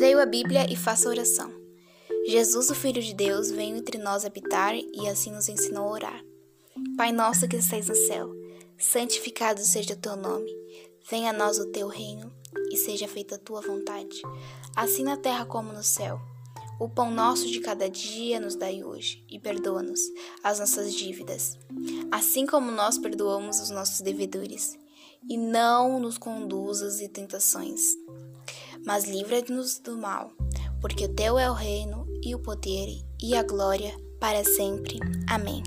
Leio a Bíblia e faço oração. Jesus, o Filho de Deus, veio entre nós habitar e assim nos ensinou a orar. Pai nosso que estais no céu, santificado seja o teu nome. Venha a nós o teu reino e seja feita a tua vontade, assim na terra como no céu. O pão nosso de cada dia nos dai hoje e perdoa-nos as nossas dívidas, assim como nós perdoamos os nossos devedores. E não nos conduzas em tentações, mas livra-nos do mal, porque o teu é o reino e o poder e a glória para sempre. Amém.